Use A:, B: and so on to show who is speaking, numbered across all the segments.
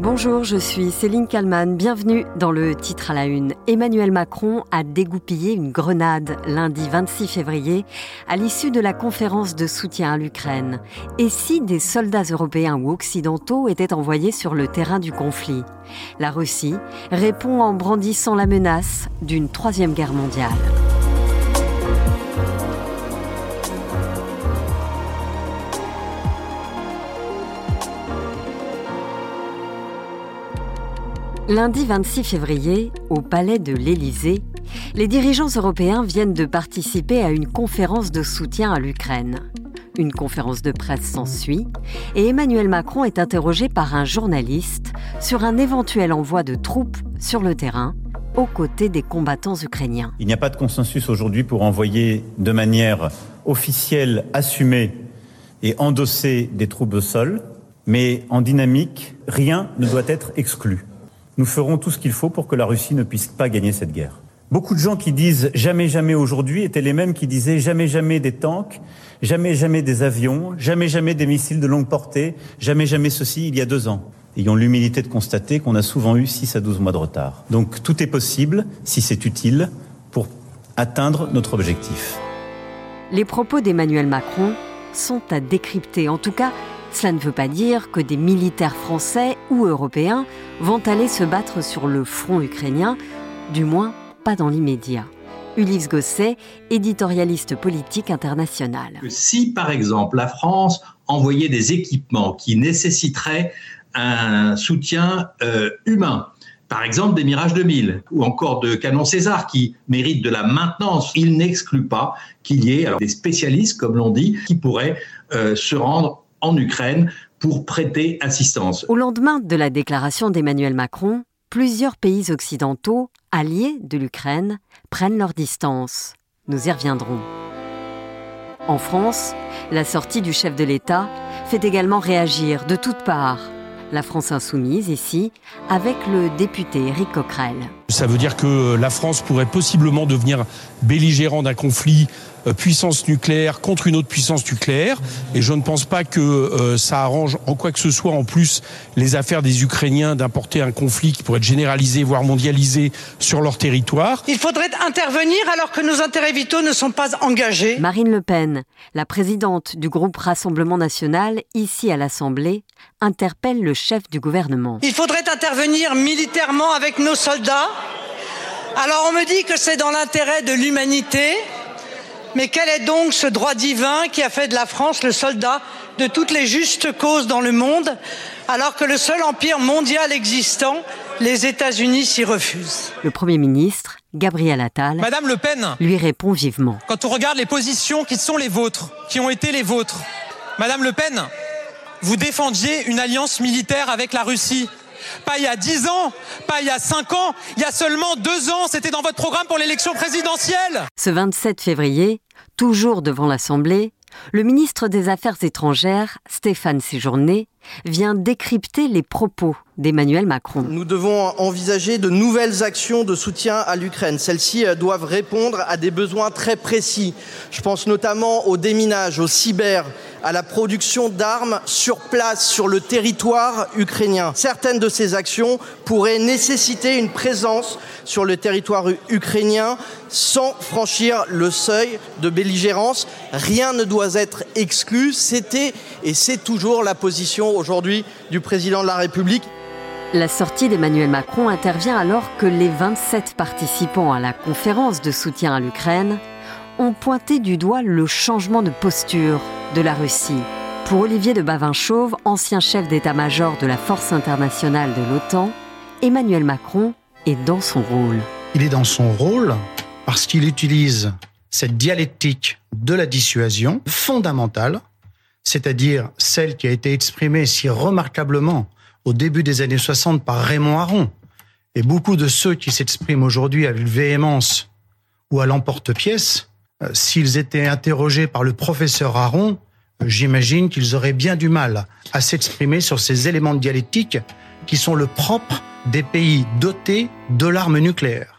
A: Bonjour, je suis Céline Kalman. Bienvenue dans le titre à la une. Emmanuel Macron a dégoupillé une grenade lundi 26 février à l'issue de la conférence de soutien à l'Ukraine. Et si des soldats européens ou occidentaux étaient envoyés sur le terrain du conflit? La Russie répond en brandissant la menace d'une troisième guerre mondiale. Lundi 26 février, au palais de l'Élysée, les dirigeants européens viennent de participer à une conférence de soutien à l'Ukraine. Une conférence de presse s'ensuit et Emmanuel Macron est interrogé par un journaliste sur un éventuel envoi de troupes sur le terrain aux côtés des combattants ukrainiens.
B: Il n'y a pas de consensus aujourd'hui pour envoyer de manière officielle, assumée et endossée des troupes au sol, mais en dynamique, rien ne doit être exclu nous ferons tout ce qu'il faut pour que la Russie ne puisse pas gagner cette guerre. Beaucoup de gens qui disent jamais jamais aujourd'hui étaient les mêmes qui disaient jamais jamais des tanks, jamais jamais des avions, jamais jamais des missiles de longue portée, jamais jamais ceci il y a deux ans. Ayons l'humilité de constater qu'on a souvent eu 6 à 12 mois de retard. Donc tout est possible, si c'est utile, pour atteindre notre objectif.
A: Les propos d'Emmanuel Macron sont à décrypter. En tout cas, cela ne veut pas dire que des militaires français ou européens vont aller se battre sur le front ukrainien, du moins pas dans l'immédiat. Ulysse Gosset, éditorialiste politique international.
C: Si par exemple la France envoyait des équipements qui nécessiteraient un soutien euh, humain, par exemple des Mirage 2000 ou encore de canons César qui méritent de la maintenance, il n'exclut pas qu'il y ait des spécialistes, comme l'on dit, qui pourraient euh, se rendre en Ukraine pour prêter assistance.
A: Au lendemain de la déclaration d'Emmanuel Macron, plusieurs pays occidentaux, alliés de l'Ukraine, prennent leur distance. Nous y reviendrons. En France, la sortie du chef de l'État fait également réagir de toutes parts. La France insoumise ici, avec le député Éric Coquerel.
D: Ça veut dire que la France pourrait possiblement devenir belligérant d'un conflit euh, puissance nucléaire contre une autre puissance nucléaire. Et je ne pense pas que euh, ça arrange en quoi que ce soit en plus les affaires des Ukrainiens d'importer un conflit qui pourrait être généralisé, voire mondialisé sur leur territoire.
E: Il faudrait intervenir alors que nos intérêts vitaux ne sont pas engagés.
A: Marine Le Pen, la présidente du groupe Rassemblement national, ici à l'Assemblée, interpelle le chef du gouvernement.
E: Il faudrait intervenir militairement avec nos soldats. Alors on me dit que c'est dans l'intérêt de l'humanité, mais quel est donc ce droit divin qui a fait de la France le soldat de toutes les justes causes dans le monde, alors que le seul empire mondial existant, les États-Unis, s'y refusent
A: Le Premier ministre, Gabriel Attal,
F: Madame Le Pen,
A: lui répond vivement.
F: Quand on regarde les positions qui sont les vôtres, qui ont été les vôtres, Madame Le Pen, vous défendiez une alliance militaire avec la Russie pas il y a 10 ans, pas il y a 5 ans, il y a seulement 2 ans, c'était dans votre programme pour l'élection présidentielle.
A: Ce 27 février, toujours devant l'Assemblée, le ministre des Affaires étrangères, Stéphane Séjourné, vient décrypter les propos d'Emmanuel Macron.
G: Nous devons envisager de nouvelles actions de soutien à l'Ukraine. Celles-ci euh, doivent répondre à des besoins très précis. Je pense notamment au déminage, au cyber, à la production d'armes sur place, sur le territoire ukrainien. Certaines de ces actions pourraient nécessiter une présence sur le territoire ukrainien sans franchir le seuil de belligérance. Rien ne doit être exclu. C'était et c'est toujours la position aujourd'hui du président de la République.
A: La sortie d'Emmanuel Macron intervient alors que les 27 participants à la conférence de soutien à l'Ukraine ont pointé du doigt le changement de posture de la Russie. Pour Olivier de Bavinchauve, ancien chef d'état-major de la Force internationale de l'OTAN, Emmanuel Macron est dans son rôle.
H: Il est dans son rôle parce qu'il utilise cette dialectique de la dissuasion fondamentale, c'est-à-dire celle qui a été exprimée si remarquablement au début des années 60 par Raymond Aron. Et beaucoup de ceux qui s'expriment aujourd'hui avec véhémence ou à l'emporte-pièce euh, s'ils étaient interrogés par le professeur Aron, euh, j'imagine qu'ils auraient bien du mal à s'exprimer sur ces éléments de dialectique qui sont le propre des pays dotés de l'arme nucléaire.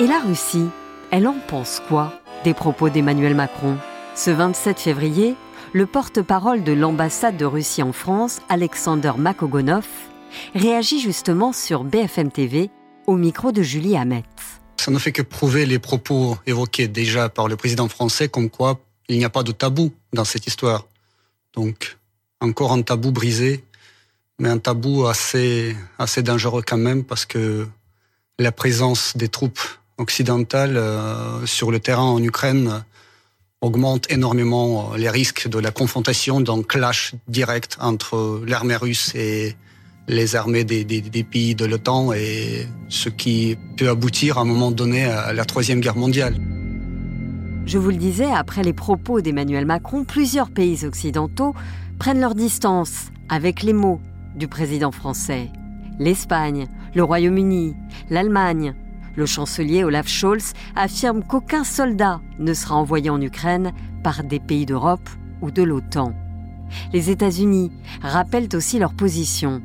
A: Et la Russie, elle en pense quoi des propos d'Emmanuel Macron? Ce 27 février, le porte-parole de l'ambassade de Russie en France, Alexander Makogonov, réagit justement sur BFM TV au micro de Julie Hamet.
I: Ça ne fait que prouver les propos évoqués déjà par le président français comme quoi il n'y a pas de tabou dans cette histoire. Donc, encore un tabou brisé, mais un tabou assez, assez dangereux quand même parce que la présence des troupes occidentales euh, sur le terrain en Ukraine augmente énormément les risques de la confrontation d'un clash direct entre l'armée russe et les armées des, des pays de l'OTAN et ce qui peut aboutir à un moment donné à la Troisième Guerre mondiale.
A: Je vous le disais, après les propos d'Emmanuel Macron, plusieurs pays occidentaux prennent leur distance avec les mots du président français. L'Espagne, le Royaume-Uni, l'Allemagne. Le chancelier Olaf Scholz affirme qu'aucun soldat ne sera envoyé en Ukraine par des pays d'Europe ou de l'OTAN. Les États-Unis rappellent aussi leur position.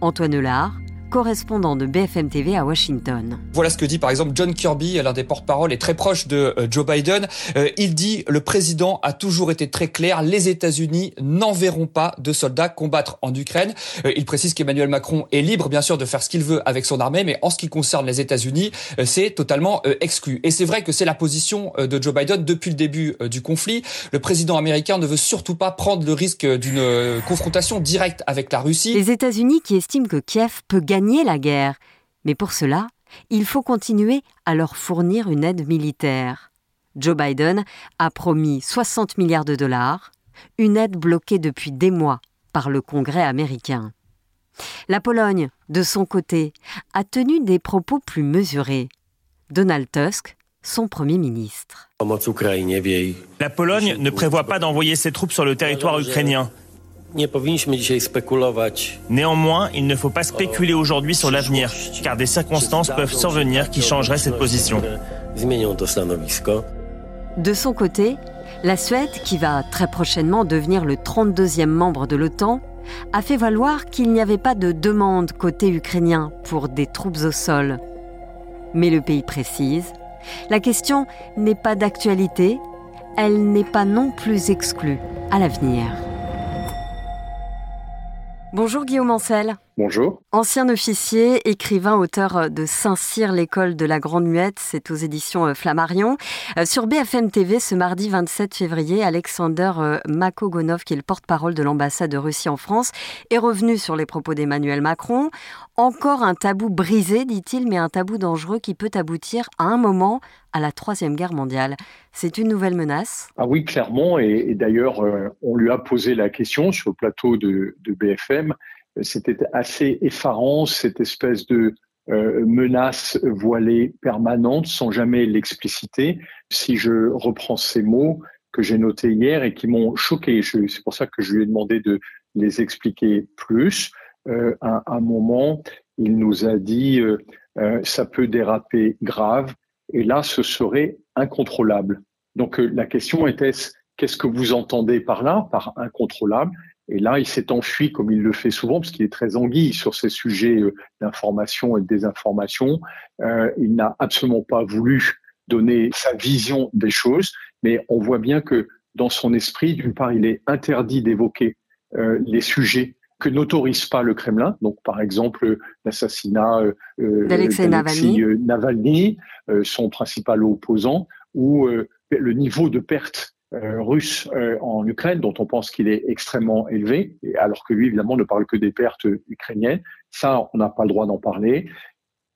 A: Antoine Lard, correspondant de BFM TV à Washington.
J: Voilà ce que dit par exemple John Kirby, l'un des porte-parole et très proche de euh, Joe Biden. Euh, il dit le président a toujours été très clair, les États-Unis n'enverront pas de soldats combattre en Ukraine. Euh, il précise qu'Emmanuel Macron est libre bien sûr de faire ce qu'il veut avec son armée, mais en ce qui concerne les États-Unis, c'est totalement exclu. Et c'est vrai que c'est la position de Joe Biden depuis le début du conflit. Le président américain ne veut surtout pas prendre le risque d'une confrontation directe avec la Russie.
A: Les États-Unis qui estiment que Kiev peut gagner la guerre, mais pour cela, il faut continuer à leur fournir une aide militaire. Joe Biden a promis 60 milliards de dollars, une aide bloquée depuis des mois par le Congrès américain. La Pologne, de son côté, a tenu des propos plus mesurés. Donald Tusk, son Premier ministre.
K: La Pologne ne prévoit pas d'envoyer ses troupes sur le territoire ukrainien. Néanmoins, il ne faut pas spéculer aujourd'hui sur l'avenir, car des circonstances peuvent survenir qui changeraient cette position.
A: De son côté, la Suède, qui va très prochainement devenir le 32e membre de l'OTAN, a fait valoir qu'il n'y avait pas de demande côté ukrainien pour des troupes au sol. Mais le pays précise, la question n'est pas d'actualité, elle n'est pas non plus exclue à l'avenir. Bonjour Guillaume Ancel.
L: Bonjour.
A: Ancien officier, écrivain, auteur de Saint-Cyr, l'école de la Grande Muette, c'est aux éditions euh, Flammarion. Euh, sur BFM TV, ce mardi 27 février, Alexander euh, Makogonov, qui est le porte-parole de l'ambassade de Russie en France, est revenu sur les propos d'Emmanuel Macron. Encore un tabou brisé, dit-il, mais un tabou dangereux qui peut aboutir à un moment à la Troisième Guerre mondiale. C'est une nouvelle menace?
L: Ah oui, clairement. Et, d'ailleurs, on lui a posé la question sur le plateau de, de BFM c'était assez effarant, cette espèce de euh, menace voilée permanente sans jamais l'expliciter. Si je reprends ces mots que j'ai notés hier et qui m'ont choqué, c'est pour ça que je lui ai demandé de les expliquer plus. Euh, à un moment, il nous a dit euh, euh ça peut déraper grave et là, ce serait incontrôlable. Donc euh, la question était qu'est-ce que vous entendez par là, par incontrôlable? Et là, il s'est enfui comme il le fait souvent, parce qu'il est très anguille sur ces sujets euh, d'information et de désinformation. Euh, il n'a absolument pas voulu donner sa vision des choses, mais on voit bien que dans son esprit, d'une part, il est interdit d'évoquer euh, les sujets que n'autorise pas le Kremlin, donc par exemple l'assassinat
A: euh, d'Alexei Navalny,
L: Navalny son principal opposant, ou le niveau de perte russe euh, en Ukraine, dont on pense qu'il est extrêmement élevé, alors que lui, évidemment, ne parle que des pertes ukrainiennes. Ça, on n'a pas le droit d'en parler.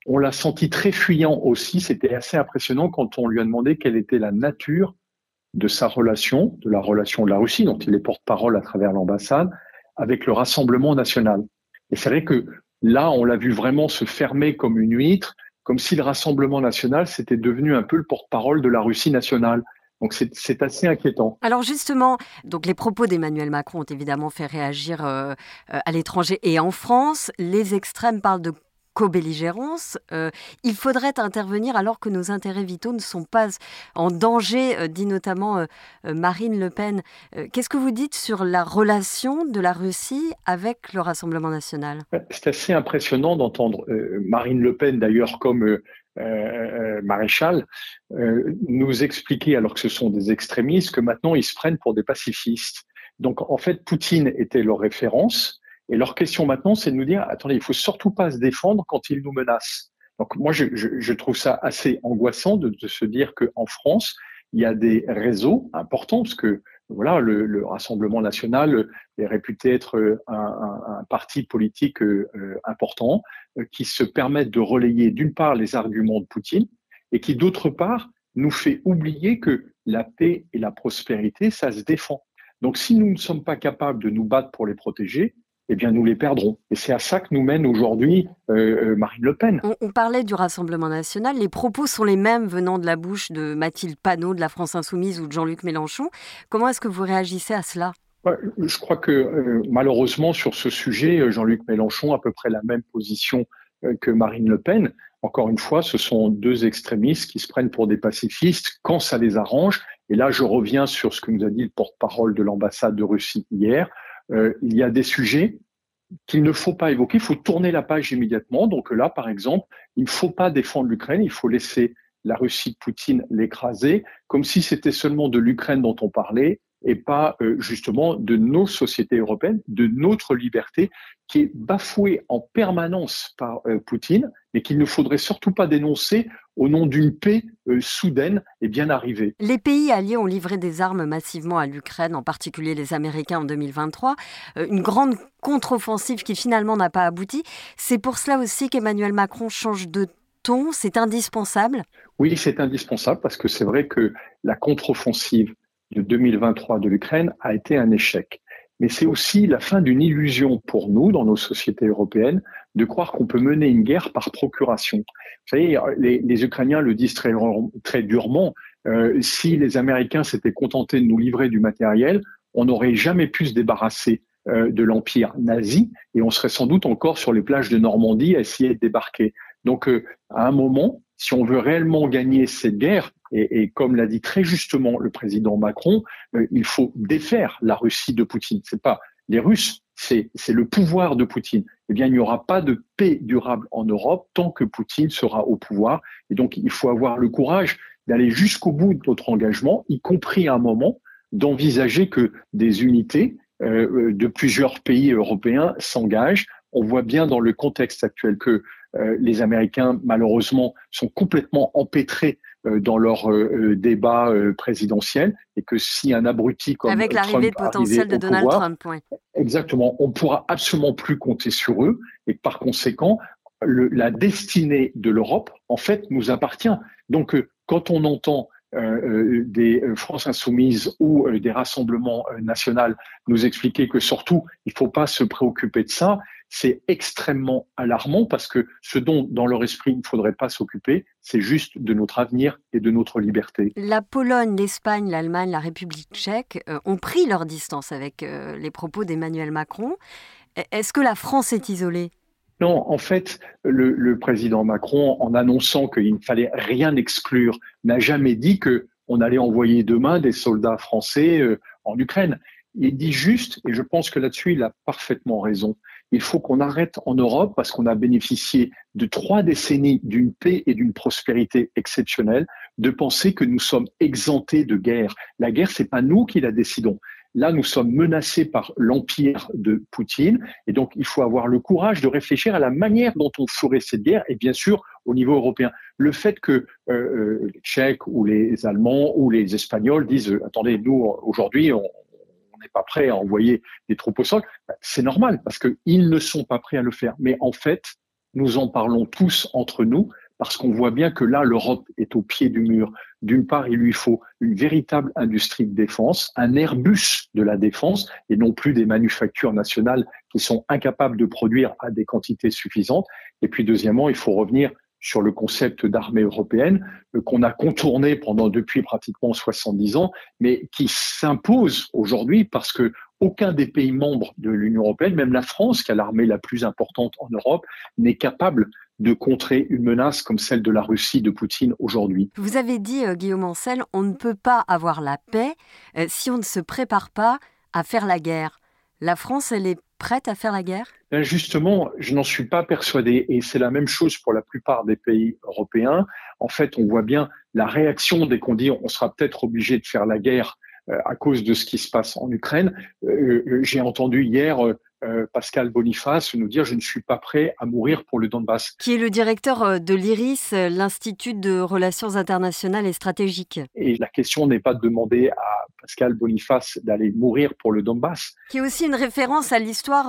L: On l'a senti très fuyant aussi. C'était assez impressionnant quand on lui a demandé quelle était la nature de sa relation, de la relation de la Russie, dont il est porte-parole à travers l'ambassade, avec le Rassemblement national. Et c'est vrai que là, on l'a vu vraiment se fermer comme une huître, comme si le Rassemblement national s'était devenu un peu le porte-parole de la Russie nationale. Donc c'est assez inquiétant.
A: Alors justement, donc les propos d'Emmanuel Macron ont évidemment fait réagir euh, euh, à l'étranger et en France. Les extrêmes parlent de co-belligérance. Euh, il faudrait intervenir alors que nos intérêts vitaux ne sont pas en danger, dit notamment Marine Le Pen. Qu'est-ce que vous dites sur la relation de la Russie avec le Rassemblement national?
L: C'est assez impressionnant d'entendre Marine Le Pen, d'ailleurs, comme euh, euh, maréchal, euh, nous expliquer, alors que ce sont des extrémistes, que maintenant ils se prennent pour des pacifistes. Donc en fait, Poutine était leur référence. Et leur question maintenant, c'est de nous dire, attendez, il faut surtout pas se défendre quand il nous menace. Donc moi, je, je, trouve ça assez angoissant de, de se dire qu'en France, il y a des réseaux importants, parce que voilà, le, le Rassemblement national est réputé être un, un, un parti politique euh, important euh, qui se permet de relayer d'une part les arguments de Poutine et qui d'autre part nous fait oublier que la paix et la prospérité, ça se défend. Donc si nous ne sommes pas capables de nous battre pour les protéger, eh bien nous les perdrons. Et c'est à ça que nous mène aujourd'hui euh, euh, Marine Le Pen.
A: On, parlait du Rassemblement national. Les propos sont les mêmes venant de la bouche de Mathilde Panot de la France insoumise ou de Jean-Luc Mélenchon. Comment est-ce que vous réagissez à cela?
L: Je crois que euh, malheureusement sur ce sujet, Jean-Luc Mélenchon a à peu près la même position que Marine Le Pen. Encore une fois, ce sont deux extrémistes qui se prennent pour des pacifistes quand ça les arrange. Et là, je reviens sur ce que nous a dit le porte-parole de l'ambassade de Russie hier. Euh, il y a des sujets qu'il ne faut pas évoquer, il faut tourner la page immédiatement. Donc là, par exemple, il ne faut pas défendre l'Ukraine, il faut laisser la Russie de Poutine l'écraser, comme si c'était seulement de l'Ukraine dont on parlait et pas euh, justement de nos sociétés européennes, de notre liberté qui est bafouée en permanence par euh, Poutine, mais qu'il ne faudrait surtout pas dénoncer au nom d'une paix euh, soudaine et bien arrivée.
A: Les pays alliés ont livré des armes massivement à l'Ukraine, en particulier les Américains en 2023, une grande contre-offensive qui finalement n'a pas abouti. C'est pour cela aussi qu'Emmanuel Macron change de ton, c'est indispensable?
L: Oui, c'est indispensable parce que c'est vrai que la contre-offensive de 2023 de l'Ukraine a été un échec. Mais c'est aussi la fin d'une illusion pour nous, dans nos sociétés européennes, de croire qu'on peut mener une guerre par procuration. Vous savez, les, Ukrainiens le disent très, très durement. Euh, si les Américains s'étaient contentés de nous livrer du matériel, on n'aurait jamais pu se débarrasser euh, de l'empire nazi et on serait sans doute encore sur les plages de Normandie à essayer de débarquer. Donc, euh, à un moment, si on veut réellement gagner cette guerre, et, et comme l'a dit très justement le président Macron, il faut défaire la Russie de Poutine. C'est pas les Russes, c'est le pouvoir de Poutine. Eh bien, il n'y aura pas de paix durable en Europe tant que Poutine sera au pouvoir. Et donc, il faut avoir le courage d'aller jusqu'au bout de notre engagement, y compris à un moment d'envisager que des unités euh, de plusieurs pays européens s'engagent. On voit bien dans le contexte actuel que euh, les Américains, malheureusement, sont complètement empêtrés dans leur euh, débat présidentiel et que si un abruti comme
A: avec l'arrivée potentielle de Donald Trump,
L: exactement, on pourra absolument plus compter sur eux et par conséquent, la destinée de l'Europe, en fait, nous appartient. Donc, quand on entend des France insoumises ou des rassemblements nationaux nous expliquer que surtout, il ne faut pas se préoccuper de ça, c'est extrêmement alarmant parce que ce dont dans leur esprit il ne faudrait pas s'occuper, c'est juste de notre avenir et de notre liberté.
A: La Pologne, l'Espagne, l'Allemagne, la République tchèque euh, ont pris leur distance avec euh, les propos d'Emmanuel Macron. E, est-ce que la France est isolée?
L: Non, en fait, le, président Macron, en annonçant qu'il ne fallait rien exclure, n'a jamais dit que on allait envoyer demain des soldats français euh, en Ukraine. Il dit juste, et je pense que là-dessus, il a parfaitement raison, il faut qu'on arrête en Europe, parce qu'on a bénéficié de trois décennies d'une paix et d'une prospérité exceptionnelle, de penser que nous sommes exemptés de guerre. La guerre, c'est pas nous qui la décidons. Là, nous sommes menacés par l'empire de Poutine, et donc il faut avoir le courage de réfléchir à la manière dont on ferait cette guerre, et bien sûr au niveau européen. Le fait que euh, euh les Tchèques ou les Allemands ou les Espagnols disent attendez, nous aujourd'hui on, pas prêt à envoyer des troupes au sol, bah, c'est normal parce qu'ils ne sont pas prêts à le faire. Mais en fait, nous en parlons tous entre nous parce qu'on voit bien que là, l'Europe est au pied du mur. D'une part, il lui faut une véritable industrie de défense, un Airbus de la défense, et non plus des manufactures nationales qui sont incapables de produire à des quantités suffisantes. Et puis, deuxièmement, il faut revenir sur le concept d'armée européenne euh, qu'on a contourné pendant depuis pratiquement 70 ans, mais qui s'impose aujourd'hui parce que aucun des pays membres de l'Union européenne, même la France, qui a l'armée la plus importante en Europe, n'est capable de contrer une menace comme celle de la Russie de Poutine aujourd'hui.
A: Vous avez dit, euh, Guillaume Ancel, on ne peut pas avoir la paix euh, si on ne se prépare pas à faire la guerre. La France, elle est prête à faire la guerre?
L: Ben, Justement, je n'en suis pas persuadé. Et c'est la même chose pour la plupart des pays européens. En fait, on voit bien la réaction dès qu'on dit on sera peut-être obligé de faire la guerre à cause de ce qui se passe en Ukraine. J'ai entendu hier euh, Pascal Boniface nous dire je ne suis pas prêt à mourir pour le Donbass.
A: Qui est le directeur euh, de l'IRIS, euh, l'Institut de relations internationales et stratégiques.
L: Et la question n'est pas de demander à Pascal Boniface d'aller mourir pour le Donbass.
A: Qui est aussi une référence à l'histoire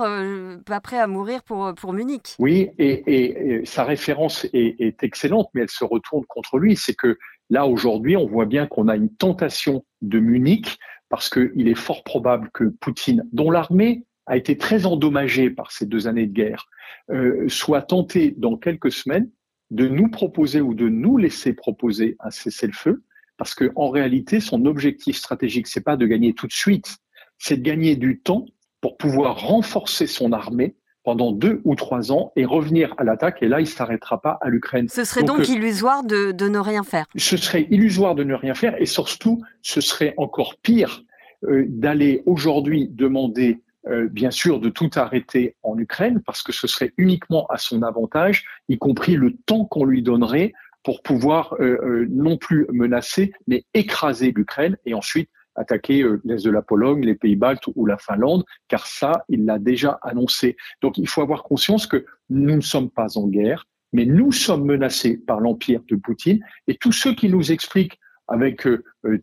A: pas prêt à mourir pour, pour Munich.
L: Oui, et, sa référence est, est excellente, mais elle se retourne contre lui. C'est que là, aujourd'hui, on voit bien qu'on a une tentation de Munich parce qu'il est fort probable que Poutine, dont l'armée a été très endommagé par ces deux années de guerre, euh, soit tenté dans quelques semaines de nous proposer ou de nous laisser proposer un cessez-le-feu, parce que en réalité, son objectif stratégique, c'est pas de gagner tout de suite, c'est de gagner du temps pour pouvoir renforcer son armée pendant deux ou trois ans et revenir à l'attaque. Et là, il s'arrêtera pas à l'Ukraine.
A: Ce serait donc, euh, illusoire de, de, ne rien faire.
L: Ce serait illusoire de ne rien faire et surtout, ce serait encore pire euh, d'aller aujourd'hui demander euh, bien sûr, de tout arrêter en Ukraine, parce que ce serait uniquement à son avantage, y compris le temps qu'on lui donnerait pour pouvoir euh, euh, non plus menacer, mais écraser l'Ukraine et ensuite attaquer l'est de la Pologne, les Pays-Baltes ou la Finlande, car ça, il l'a déjà annoncé. Donc il faut avoir conscience que nous ne sommes pas en guerre, mais nous sommes menacés par l'empire de Poutine, et tous ceux qui nous expliquent avec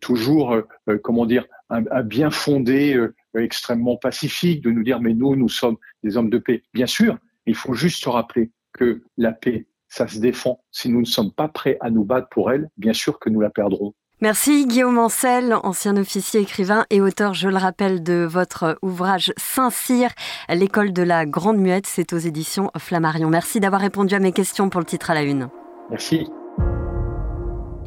L: toujours, comment dire, un bien fondé extrêmement pacifique de nous dire mais nous, nous sommes des hommes de paix. Bien sûr, il faut juste se rappeler que la paix, ça se défend. Si nous ne sommes pas prêts à nous battre pour elle, bien sûr que nous la perdrons.
A: Merci Guillaume Ancel, ancien officier écrivain et auteur, je le rappelle, de votre ouvrage Saint-Cyr, l'école de la Grande Muette, c'est aux éditions Flammarion. Merci d'avoir répondu à mes questions pour le titre à la une.
L: Merci.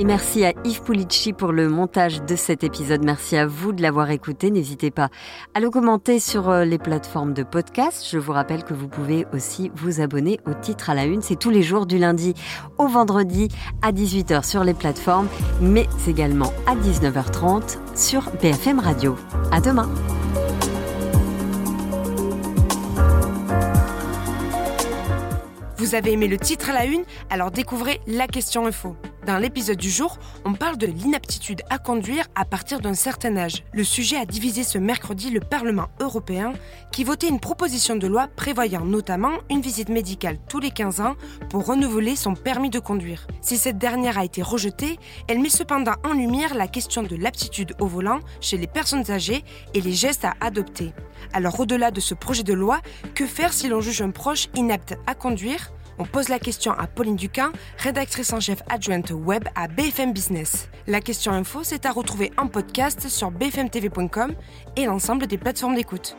A: Et merci à Yves Pulici pour le montage de cet épisode. Merci à vous de l'avoir écouté. N'hésitez pas à le commenter sur euh, les plateformes de podcast. Je vous rappelle que vous pouvez aussi vous abonner au titre à la une. C'est tous les jours du lundi au vendredi à 18h sur les plateformes, mais également à 19h30 sur BFM Radio. À demain.
M: Vous avez aimé le titre à la une? Alors découvrez la question info. Dans l'épisode du jour, on parle de l'inaptitude à conduire à partir d'un certain âge. Le sujet a divisé ce mercredi le Parlement européen qui votait une proposition de loi prévoyant notamment une visite médicale tous les 15 ans pour renouveler son permis de conduire. Si cette dernière a été rejetée, elle met cependant en lumière la question de l'aptitude au volant chez les personnes âgées et les gestes à adopter. Alors au-delà de ce projet de loi, que faire si l'on juge un proche inapte à conduire? On pose la question à Pauline Duquin, rédactrice en chef adjointe web à BFM Business. La question info, c'est à retrouver en podcast sur bfmtv.com et l'ensemble des plateformes d'écoute.